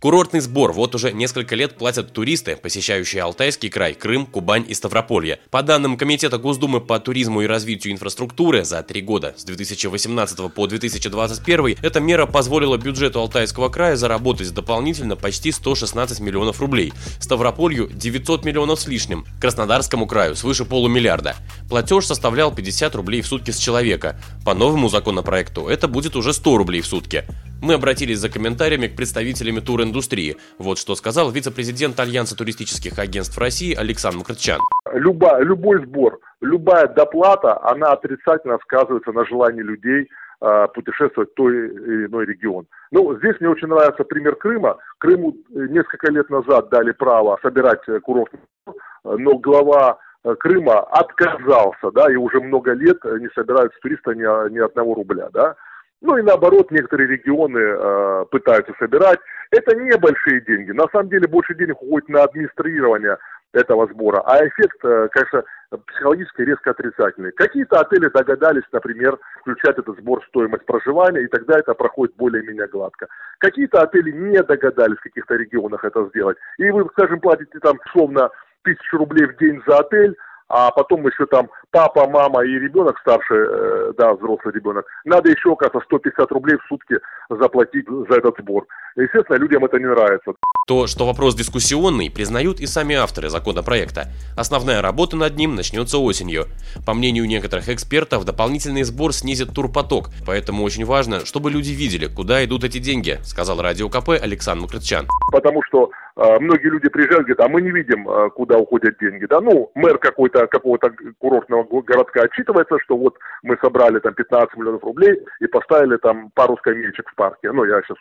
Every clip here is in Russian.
Курортный сбор вот уже несколько лет платят туристы, посещающие Алтайский край, Крым, Кубань и Ставрополье. По данным Комитета Госдумы по туризму и развитию инфраструктуры за три года, с 2018 по 2021, эта мера позволила бюджету Алтайского края заработать дополнительно почти 116 миллионов рублей, Ставрополью 900 миллионов с лишним, Краснодарскому краю свыше полумиллиарда. Платеж составлял 50 рублей в сутки с человека. По новому законопроекту это будет уже 100 рублей в сутки. Мы обратились за комментариями к представителям туриндустрии. Вот что сказал вице-президент Альянса туристических агентств России Александр Макрытчан. Люба, любой сбор, любая доплата, она отрицательно сказывается на желании людей э, путешествовать в той или иной регион. Ну, здесь мне очень нравится пример Крыма. Крыму несколько лет назад дали право собирать курортный но глава э, Крыма отказался, да, и уже много лет не собирают с туриста ни, ни одного рубля, да. Ну и наоборот, некоторые регионы э, пытаются собирать. Это небольшие деньги. На самом деле больше денег уходит на администрирование этого сбора. А эффект, э, конечно, психологически резко отрицательный. Какие-то отели догадались, например, включать этот сбор в стоимость проживания, и тогда это проходит более-менее гладко. Какие-то отели не догадались в каких-то регионах это сделать. И вы, скажем, платите там, условно, тысячу рублей в день за отель, а потом еще там папа, мама и ребенок старший, э, да, взрослый ребенок, надо еще, оказывается, 150 рублей в сутки заплатить за этот сбор. Естественно, людям это не нравится. То, что вопрос дискуссионный, признают и сами авторы законопроекта. Основная работа над ним начнется осенью. По мнению некоторых экспертов, дополнительный сбор снизит турпоток, поэтому очень важно, чтобы люди видели, куда идут эти деньги, сказал Радио КП Александр Крытчан. Потому что э, многие люди приезжают, говорят, а мы не видим, э, куда уходят деньги. Да, ну, мэр какой-то какого-то курортного городка отчитывается, что вот мы собрали там 15 миллионов рублей и поставили там пару скамеечек в парке. Ну, я сейчас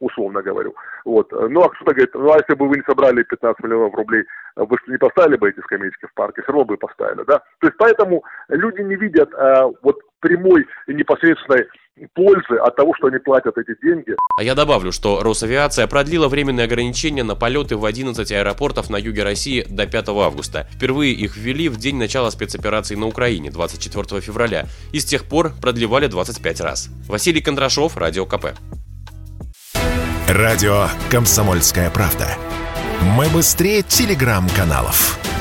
условно говорю. Вот. Ну, а кто-то говорит, ну, а если бы вы не собрали 15 миллионов рублей, вы что, не поставили бы эти скамеечки в парке? Все равно бы поставили, да? То есть, поэтому люди не видят э, вот прямой и непосредственной пользы от того, что они платят эти деньги. А я добавлю, что Росавиация продлила временные ограничения на полеты в 11 аэропортов на юге России до 5 августа. Впервые их ввели в день начала спецоперации на Украине 24 февраля и с тех пор продлевали 25 раз. Василий Кондрашов, Радио КП. Радио «Комсомольская правда». Мы быстрее телеграм-каналов.